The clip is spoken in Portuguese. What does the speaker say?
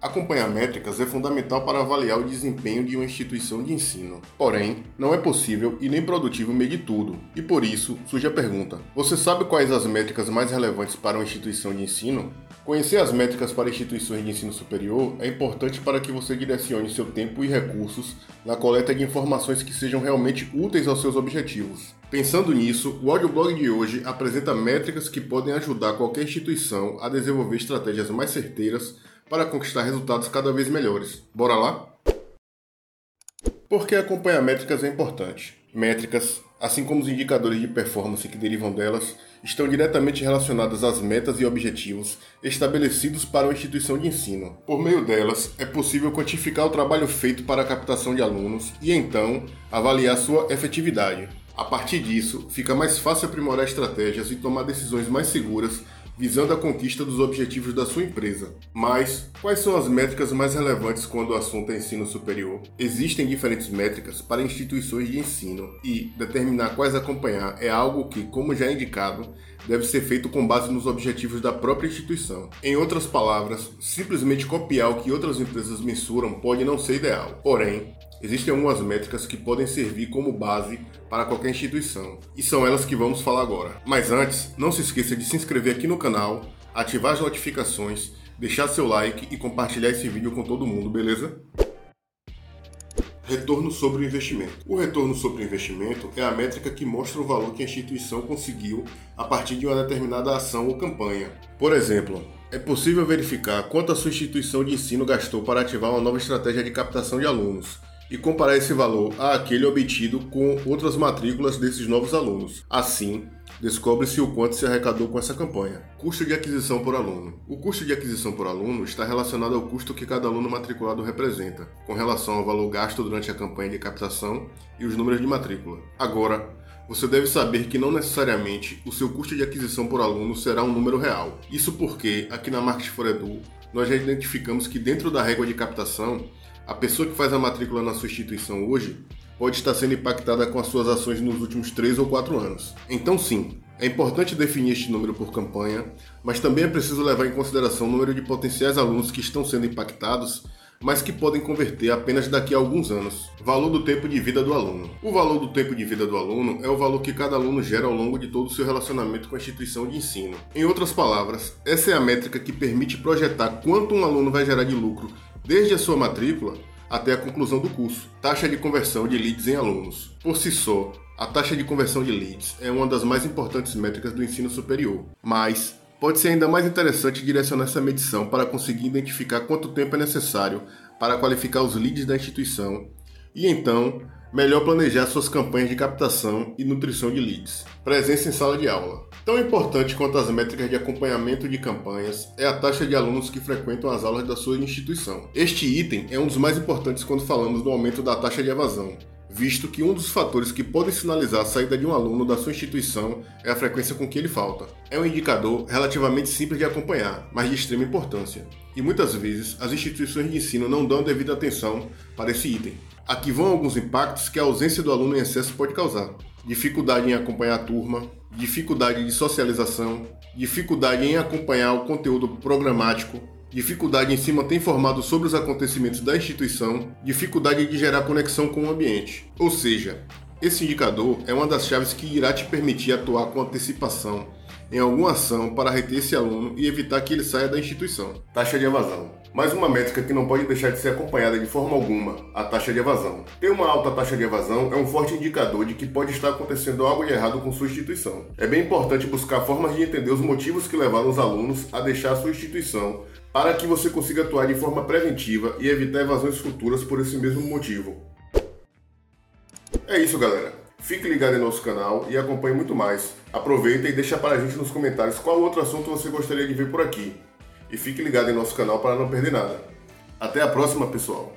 Acompanhar métricas é fundamental para avaliar o desempenho de uma instituição de ensino. Porém, não é possível e nem produtivo medir tudo, e por isso surge a pergunta: você sabe quais as métricas mais relevantes para uma instituição de ensino? Conhecer as métricas para instituições de ensino superior é importante para que você direcione seu tempo e recursos na coleta de informações que sejam realmente úteis aos seus objetivos. Pensando nisso, o audioblog de hoje apresenta métricas que podem ajudar qualquer instituição a desenvolver estratégias mais certeiras para conquistar resultados cada vez melhores. Bora lá? Por que acompanhar métricas é importante? Métricas, assim como os indicadores de performance que derivam delas, estão diretamente relacionadas às metas e objetivos estabelecidos para uma instituição de ensino. Por meio delas, é possível quantificar o trabalho feito para a captação de alunos e então avaliar sua efetividade. A partir disso, fica mais fácil aprimorar estratégias e tomar decisões mais seguras visando a conquista dos objetivos da sua empresa. Mas, quais são as métricas mais relevantes quando o assunto é ensino superior? Existem diferentes métricas para instituições de ensino e determinar quais acompanhar é algo que, como já é indicado, deve ser feito com base nos objetivos da própria instituição. Em outras palavras, simplesmente copiar o que outras empresas mensuram pode não ser ideal. Porém, Existem algumas métricas que podem servir como base para qualquer instituição, e são elas que vamos falar agora. Mas antes, não se esqueça de se inscrever aqui no canal, ativar as notificações, deixar seu like e compartilhar esse vídeo com todo mundo, beleza? Retorno sobre o investimento. O retorno sobre o investimento é a métrica que mostra o valor que a instituição conseguiu a partir de uma determinada ação ou campanha. Por exemplo, é possível verificar quanto a sua instituição de ensino gastou para ativar uma nova estratégia de captação de alunos e comparar esse valor àquele obtido com outras matrículas desses novos alunos. Assim, descobre-se o quanto se arrecadou com essa campanha. Custo de aquisição por aluno. O custo de aquisição por aluno está relacionado ao custo que cada aluno matriculado representa, com relação ao valor gasto durante a campanha de captação e os números de matrícula. Agora, você deve saber que não necessariamente o seu custo de aquisição por aluno será um número real. Isso porque, aqui na Market for Edu, nós já identificamos que dentro da régua de captação a pessoa que faz a matrícula na sua instituição hoje pode estar sendo impactada com as suas ações nos últimos 3 ou 4 anos. Então, sim, é importante definir este número por campanha, mas também é preciso levar em consideração o número de potenciais alunos que estão sendo impactados, mas que podem converter apenas daqui a alguns anos. Valor do tempo de vida do aluno. O valor do tempo de vida do aluno é o valor que cada aluno gera ao longo de todo o seu relacionamento com a instituição de ensino. Em outras palavras, essa é a métrica que permite projetar quanto um aluno vai gerar de lucro desde a sua matrícula até a conclusão do curso. Taxa de conversão de leads em alunos. Por si só, a taxa de conversão de leads é uma das mais importantes métricas do ensino superior, mas pode ser ainda mais interessante direcionar essa medição para conseguir identificar quanto tempo é necessário para qualificar os leads da instituição e então melhor planejar suas campanhas de captação e nutrição de leads. Presença em sala de aula. Tão importante quanto as métricas de acompanhamento de campanhas é a taxa de alunos que frequentam as aulas da sua instituição. Este item é um dos mais importantes quando falamos do aumento da taxa de evasão, visto que um dos fatores que podem sinalizar a saída de um aluno da sua instituição é a frequência com que ele falta. É um indicador relativamente simples de acompanhar, mas de extrema importância. E muitas vezes as instituições de ensino não dão devida atenção para esse item. Aqui vão alguns impactos que a ausência do aluno em excesso pode causar: dificuldade em acompanhar a turma, dificuldade de socialização, dificuldade em acompanhar o conteúdo programático, dificuldade em se manter informado sobre os acontecimentos da instituição, dificuldade de gerar conexão com o ambiente. Ou seja, esse indicador é uma das chaves que irá te permitir atuar com antecipação em alguma ação para reter esse aluno e evitar que ele saia da instituição. Taxa de evasão. Mais uma métrica que não pode deixar de ser acompanhada de forma alguma, a taxa de evasão. Ter uma alta taxa de evasão é um forte indicador de que pode estar acontecendo algo de errado com sua instituição. É bem importante buscar formas de entender os motivos que levaram os alunos a deixar a sua instituição, para que você consiga atuar de forma preventiva e evitar evasões futuras por esse mesmo motivo. É isso, galera. Fique ligado em nosso canal e acompanhe muito mais. Aproveita e deixa para a gente nos comentários qual outro assunto você gostaria de ver por aqui. E fique ligado em nosso canal para não perder nada. Até a próxima, pessoal!